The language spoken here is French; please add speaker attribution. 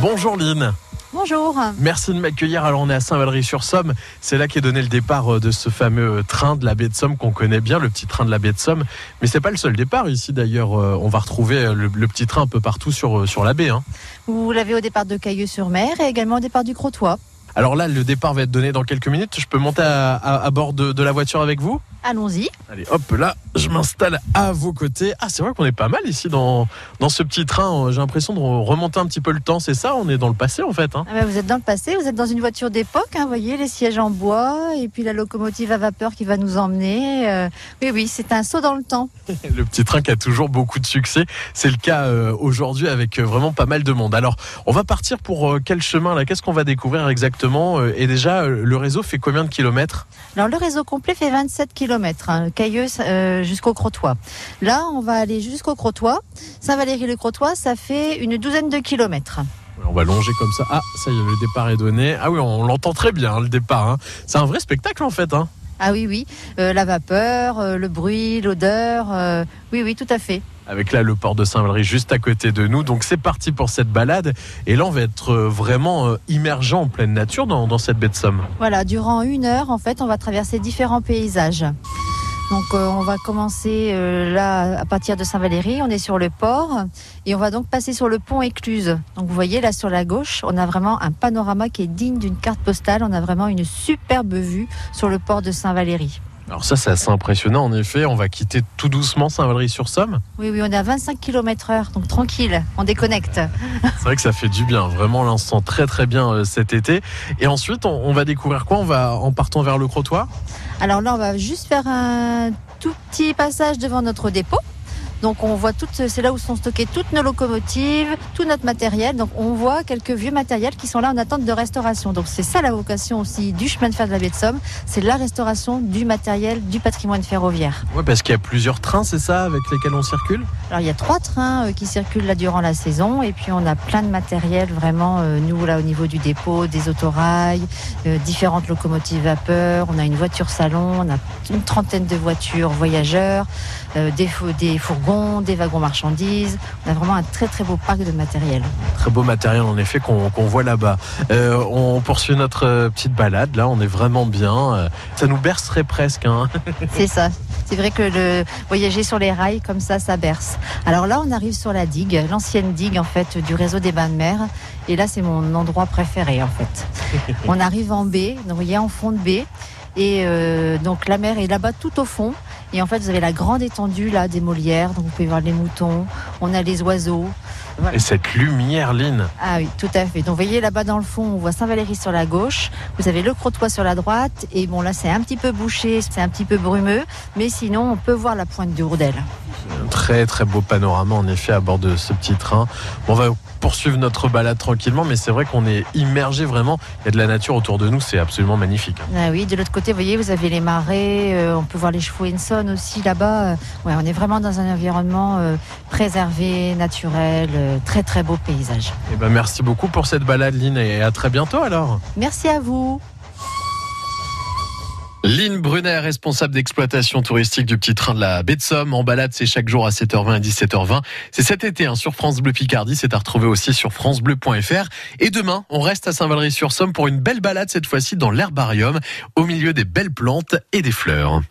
Speaker 1: Bonjour Lynn.
Speaker 2: Bonjour.
Speaker 1: Merci de m'accueillir. Alors on est à Saint-Valery-sur-Somme. C'est là qu'est donné le départ euh, de ce fameux train de la baie de Somme qu'on connaît bien, le petit train de la baie de Somme. Mais c'est pas le seul départ ici d'ailleurs. Euh, On va retrouver euh, le, le petit train un peu partout sur, sur la baie. hein.
Speaker 2: Vous l'avez au départ de Cailleux-sur-Mer et également au départ du Crotoy.
Speaker 1: Alors là, le départ va être donné dans quelques minutes. Je peux monter à, à- à bord de, de la voiture avec vous
Speaker 2: Allons-y.
Speaker 1: Allez, hop là, je m'installe à vos côtés. Ah, c'est vrai qu'on est pas mal ici dans, dans ce petit train. J'ai l'impression de remonter un petit peu le temps. C'est ça, on est dans le passé en fait. hein.
Speaker 2: Ah ben, vous êtes dans le passé, vous êtes dans une voiture d'époque, hein, vous voyez, les sièges en bois et puis la locomotive à vapeur qui va nous emmener. euh, oui, oui, c'est un saut dans le temps.
Speaker 1: Le petit train qui a toujours beaucoup de succès. C'est le cas euh, aujourd'hui avec euh, vraiment pas mal de monde. Alors, on va partir pour euh, quel chemin là? Qu'est-ce qu'on va découvrir exactement? Euh, Et déjà, euh, le réseau fait combien de kilomètres?
Speaker 2: Alors le réseau complet fait 27 km, hein, Cailleux euh, jusqu'au Crotoy. Là, on va aller jusqu'au Crotoy. Saint-Valéry-le-Crotoy, ça fait une douzaine de kilomètres.
Speaker 1: On va longer comme ça. Ah, ça y est, le départ est donné. Ah oui, on l'entend très bien, hein, le départ. hein. C'est un vrai spectacle en fait. Hein.
Speaker 2: Ah oui, oui, Euh, la vapeur, euh, le bruit, l'odeur, oui, oui, tout à fait.
Speaker 1: Avec là le port de Saint-Valery juste à côté de nous. Donc c'est parti pour cette balade. Et là, on va être euh, vraiment euh, immergé en pleine nature dans, cette baie de Somme.
Speaker 2: Voilà, durant une heure, en fait, on va traverser différents paysages. Donc, euh, on va commencer là à partir de Saint-Valéry. On est sur le port et on va donc passer sur le pont Écluse. Donc, vous voyez là sur la gauche, on a vraiment un panorama qui est digne d'une carte postale. On a vraiment une superbe vue sur le port de Saint-Valéry.
Speaker 1: Alors ça, c'est assez impressionnant en effet. On va quitter tout doucement Saint-Valery-sur-Somme.
Speaker 2: Oui, oui, on est à 25 km heure, donc tranquille, on déconnecte.
Speaker 1: C'est vrai que ça fait du bien, vraiment l'instant très très bien euh, cet été. Et ensuite, on, on va découvrir quoi? On va en partant vers le Crotoy?
Speaker 2: Alors là, on va juste faire un tout petit passage devant notre dépôt. Donc on voit toutes, c'est là où sont stockées toutes nos locomotives, tout notre matériel. Donc on voit quelques vieux matériels qui sont là en attente de restauration. Donc c'est ça la vocation aussi du chemin de fer de la baie de Somme, c'est la restauration du matériel du patrimoine ferroviaire.
Speaker 1: Ouais, parce qu'il y a plusieurs trains, c'est ça, avec lesquels on circule?
Speaker 2: Alors il y a trois trains euh, qui circulent là durant la saison et puis on a plein de matériel vraiment euh, nous là au niveau du dépôt, des autorails, euh, différentes locomotives vapeur, on a une voiture salon, on a une trentaine de voitures voyageurs, des, des fourgons, des wagons marchandises. On a vraiment un très très beau parc de matériel.
Speaker 1: Très beau matériel en effet qu'on voit là-bas. Euh, on poursuit notre euh, petite balade. Là, on est vraiment bien. Euh, Ça nous bercerait presque. Hein.
Speaker 2: C'est ça. C'est vrai que le voyager sur les rails comme ça, ça berce. Alors là, on arrive sur la digue, l'ancienne digue en fait du réseau des bains de mer. Et là, c'est mon endroit préféré en fait. On arrive en baie, donc vous voyez en fond de baie. Et euh, donc la mer est là-bas tout au fond. Et en fait, vous avez la grande étendue là des Molières. Donc vous pouvez voir les moutons. On a les oiseaux.
Speaker 1: Et cette lumière, Lynn.
Speaker 2: Ah oui, tout à fait. Donc vous voyez là-bas dans le fond, on voit Saint-Valéry sur la gauche, vous avez le Crotoy sur la droite, et bon là c'est un petit peu bouché, c'est un petit peu brumeux, mais sinon on peut voir la pointe du Hourdel.
Speaker 1: Très très beau panorama en effet à bord de ce petit train. Bon, on va poursuivre notre balade tranquillement, mais c'est vrai qu'on est immergé vraiment. Il y a de la nature autour de nous, c'est absolument magnifique.
Speaker 2: Ah oui, de l'autre côté, vous voyez, vous avez les marais, euh, on peut voir les chevaux Henson aussi là-bas. Ouais, on est vraiment dans un environnement euh, préservé, naturel, euh, très très beau paysage.
Speaker 1: Eh ben, merci beaucoup pour cette balade, Lynn, et à très bientôt alors.
Speaker 2: Merci à vous.
Speaker 1: Lynn Brunner, responsable d'exploitation touristique du petit train de la baie de Somme. En balade, c'est chaque jour à 7h20 et 17h20. C'est cet été hein, sur France Bleu Picardie. C'est à retrouver aussi sur francebleu.fr. Et demain, on reste à Saint-Valery-sur-Somme pour une belle balade, cette fois-ci dans l'herbarium, au milieu des belles plantes et des fleurs.